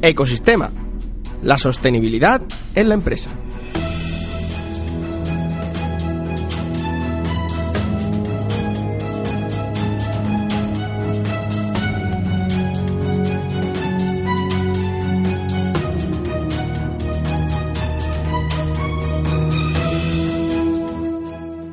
Ecosistema. La sostenibilidad en la empresa.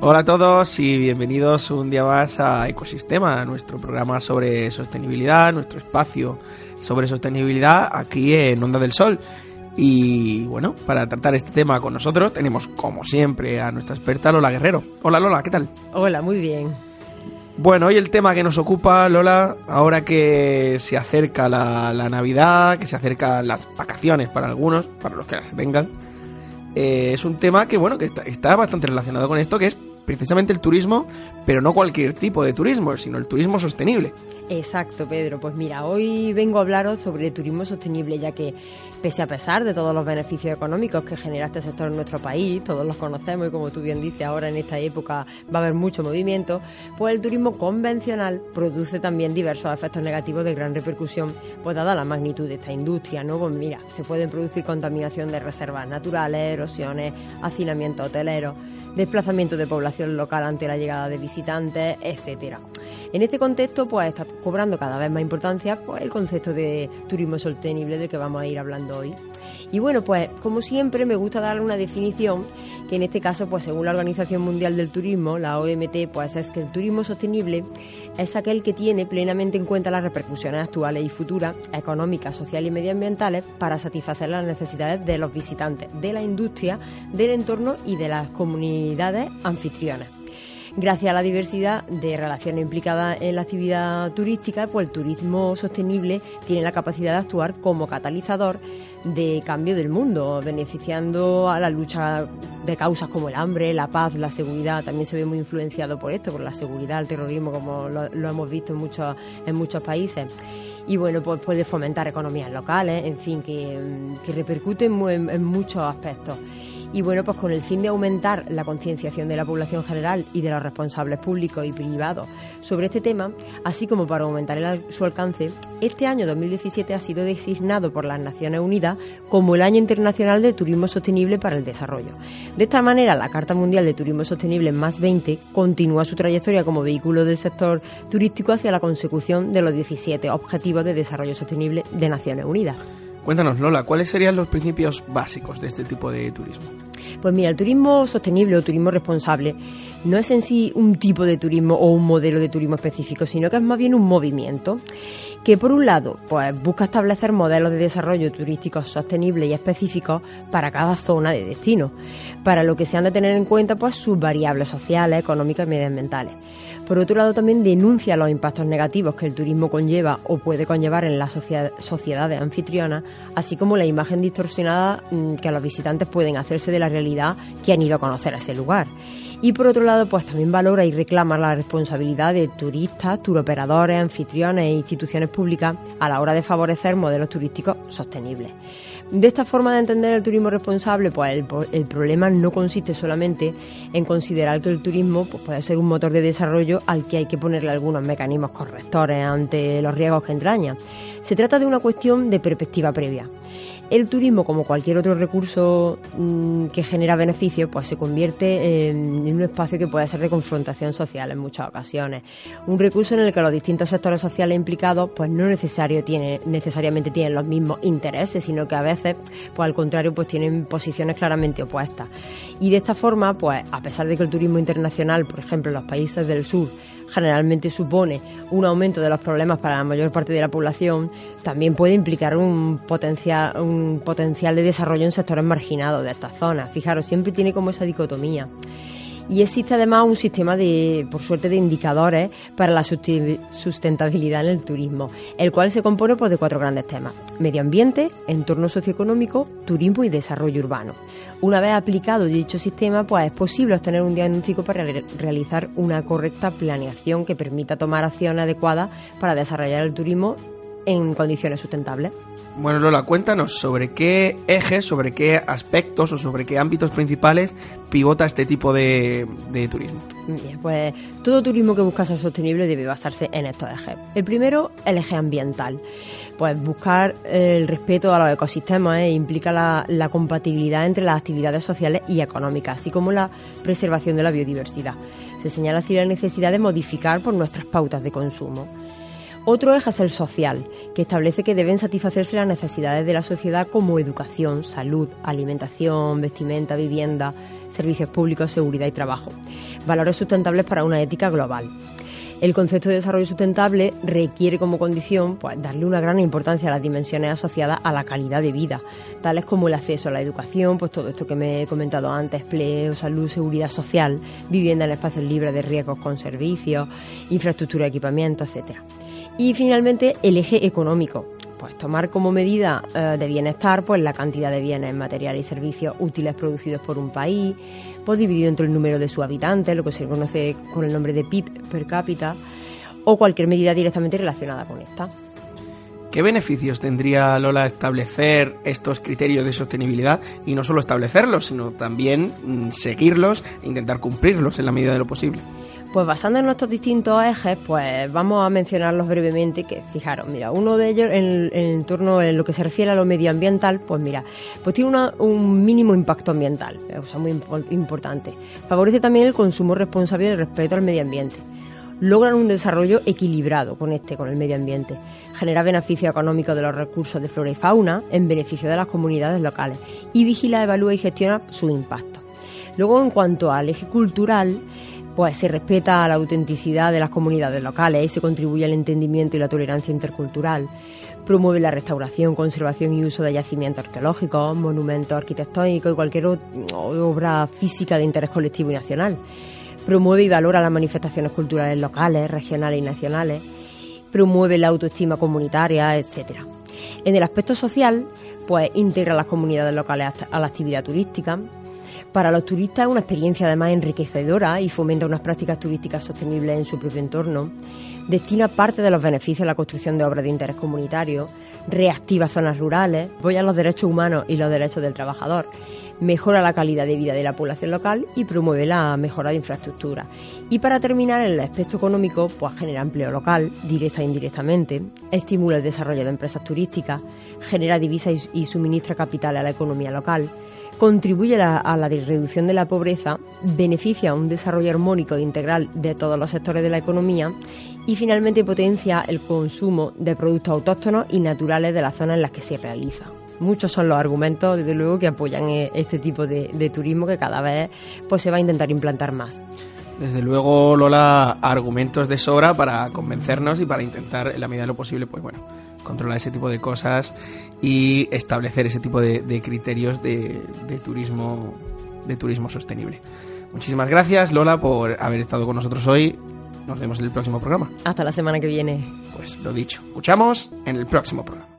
Hola a todos y bienvenidos un día más a Ecosistema, nuestro programa sobre sostenibilidad, nuestro espacio sobre sostenibilidad aquí en Onda del Sol. Y bueno, para tratar este tema con nosotros tenemos como siempre a nuestra experta Lola Guerrero. Hola Lola, ¿qué tal? Hola, muy bien. Bueno, hoy el tema que nos ocupa, Lola, ahora que se acerca la, Navidad, que se acercan las vacaciones para algunos, para los que las tengan, eh, es un tema que, bueno, que está, está bastante relacionado con esto, que es precisamente el turismo, pero no cualquier tipo de turismo, sino el turismo sostenible. Exacto, Pedro. Pues mira, hoy vengo a hablaros sobre el turismo sostenible, ya que pese a pesar de todos los beneficios económicos que genera este sector en nuestro país, todos los conocemos y como tú bien dices, ahora en esta época va a haber mucho movimiento, pues el turismo convencional produce también diversos efectos negativos de gran repercusión, pues dada la magnitud de esta industria, ¿no? Pues mira, se pueden producir contaminación de reservas naturales, erosiones, hacinamiento hotelero desplazamiento de población local ante la llegada de visitantes, etcétera. En este contexto, pues está cobrando cada vez más importancia pues, el concepto de turismo sostenible del que vamos a ir hablando hoy. Y bueno, pues como siempre me gusta darle una definición que en este caso, pues según la Organización Mundial del Turismo, la OMT, pues es que el turismo sostenible es aquel que tiene plenamente en cuenta las repercusiones actuales y futuras, económicas, sociales y medioambientales, para satisfacer las necesidades de los visitantes, de la industria, del entorno y de las comunidades anfitrionas. Gracias a la diversidad de relaciones implicadas en la actividad turística, pues el turismo sostenible tiene la capacidad de actuar como catalizador de cambio del mundo, beneficiando a la lucha de causas como el hambre, la paz, la seguridad. También se ve muy influenciado por esto, por la seguridad, el terrorismo, como lo, hemos visto en muchos, en muchos países. Y bueno, pues puede fomentar economías locales, en fin, que, que repercuten en muchos aspectos. Y bueno, pues con el fin de aumentar la concienciación de la población general y de los responsables públicos y privados sobre este tema, así como para aumentar su alcance, este año 2017 ha sido designado por las Naciones Unidas como el Año Internacional de Turismo Sostenible para el Desarrollo. De esta manera, la Carta Mundial de Turismo Sostenible más 20 continúa su trayectoria como vehículo del sector turístico hacia la consecución de los 17 Objetivos de Desarrollo Sostenible de Naciones Unidas. Cuéntanos, Lola, ¿cuáles serían los principios básicos de este tipo de turismo? Pues mira, el turismo sostenible o turismo responsable no es en sí un tipo de turismo o un modelo de turismo específico, sino que es más bien un movimiento que por un lado pues busca establecer modelos de desarrollo turístico sostenibles y específicos para cada zona de destino, para lo que se han de tener en cuenta pues sus variables sociales, económicas y medioambientales. Por otro lado, también denuncia los impactos negativos que el turismo conlleva o puede conllevar en las sociedades anfitrionas, así como la imagen distorsionada mm, que los visitantes pueden hacerse de la realidad que han ido a conocer a ese lugar. Y por otro lado, pues también valora y reclama la responsabilidad de turistas, turoperadores, anfitriones e instituciones públicas a la hora de favorecer modelos turísticos sostenibles. De esta forma de entender el turismo responsable, pues el, problema no consiste solamente en considerar que el turismo pues, puede ser un motor de desarrollo al que hay que ponerle algunos mecanismos correctores ante los riesgos que entraña. Se trata de una cuestión de perspectiva previa. El turismo, como cualquier otro recurso mm, que genera beneficios, pues se convierte en, un espacio que puede ser de confrontación social en muchas ocasiones. Un recurso en el que los distintos sectores sociales implicados, pues no necesario tiene, necesariamente tienen los mismos intereses, sino que a veces, pues al contrario, pues tienen posiciones claramente opuestas. Y de esta forma, pues a pesar de que el turismo internacional, por ejemplo, en los países del sur, generalmente supone un aumento de los problemas para la mayor parte de la población, también puede implicar un potencial, un potencial de desarrollo en sectores marginados de estas zonas. Fijaros, siempre tiene como esa dicotomía. Y existe además un sistema de, por suerte, de indicadores para la sustentabilidad en el turismo, el cual se compone pues, de cuatro grandes temas: medio ambiente, entorno socioeconómico, turismo y desarrollo urbano. Una vez aplicado dicho sistema, pues es posible obtener un diagnóstico para realizar una correcta planeación que permita tomar acciones adecuadas para desarrollar el turismo en condiciones sustentables. Bueno, Lola, cuéntanos sobre qué ejes, sobre qué aspectos o sobre qué ámbitos principales pivota este tipo de, turismo. Bien, pues todo turismo que busca ser sostenible debe basarse en estos ejes. El primero, el eje ambiental. Pues buscar el respeto a los ecosistemas e implica la, la compatibilidad entre las actividades sociales y económicas, así como la preservación de la biodiversidad. Se señala así la necesidad de modificar por nuestras pautas de consumo. Otro eje es el social, que establece que deben satisfacerse las necesidades de la sociedad como educación, salud, alimentación, vestimenta, vivienda, servicios públicos, seguridad y trabajo. Valores sustentables para una ética global. El concepto de desarrollo sustentable requiere como condición pues, darle una gran importancia a las dimensiones asociadas a la calidad de vida, tales como el acceso a la educación, pues todo esto que me he comentado antes, empleo, salud, seguridad social, vivienda en espacios libres de riesgos con servicios, infraestructura, equipamiento, etcétera. Y finalmente el eje económico, pues tomar como medida eh, de bienestar pues la cantidad de bienes, materiales y servicios útiles producidos por un país, pues dividido entre el número de sus habitantes, lo que se conoce con el nombre de PIB per cápita, o cualquier medida directamente relacionada con esta. ¿Qué beneficios tendría Lola establecer estos criterios de sostenibilidad y no solo establecerlos, sino también mm, seguirlos e intentar cumplirlos en la medida de lo posible? Pues basando en nuestros distintos ejes, pues vamos a mencionarlos brevemente, que fijaros, mira, uno de ellos en, torno a lo que se refiere a lo medioambiental, pues mira, pues tiene un mínimo impacto ambiental, o sea, muy importante. Favorece también el consumo responsable y el respeto al medio ambiente. Logran un desarrollo equilibrado con este, con el medio ambiente. Genera beneficio económico de los recursos de flora y fauna en beneficio de las comunidades locales y vigila, evalúa y gestiona su impacto. Luego, en cuanto al eje cultural, pues se respeta la autenticidad de las comunidades locales y se contribuye al entendimiento y la tolerancia intercultural. Promueve la restauración, conservación y uso de yacimientos arqueológicos, monumentos arquitectónicos y cualquier obra física de interés colectivo y nacional. Promueve y valora las manifestaciones culturales locales, regionales y nacionales. Promueve la autoestima comunitaria, etc. En el aspecto social, pues integra las comunidades locales a la actividad turística, para los turistas es una experiencia además enriquecedora y fomenta unas prácticas turísticas sostenibles en su propio entorno. Destina parte de los beneficios a la construcción de obras de interés comunitario, reactiva zonas rurales, apoya los derechos humanos y los derechos del trabajador, mejora la calidad de vida de la población local y promueve la mejora de infraestructura. Y para terminar, en el aspecto económico, pues genera empleo local, directa e indirectamente, estimula el desarrollo de empresas turísticas, genera divisas y suministra capital a la economía local, contribuye a la reducción de la pobreza, beneficia un desarrollo armónico e integral de todos los sectores de la economía y finalmente potencia el consumo de productos autóctonos y naturales de las zonas en las que se realiza. Muchos son los argumentos, desde luego, que apoyan e-, este tipo de, turismo que cada vez pues, se va a intentar implantar más. Desde luego, Lola, argumentos de sobra para convencernos y para intentar, en la medida de lo posible, pues bueno, controlar ese tipo de cosas y establecer ese tipo de, criterios de, turismo de turismo sostenible. Muchísimas gracias Lola por haber estado con nosotros hoy. Nos vemos en el próximo programa. Hasta la semana que viene. Pues lo dicho, escuchamos en el próximo programa.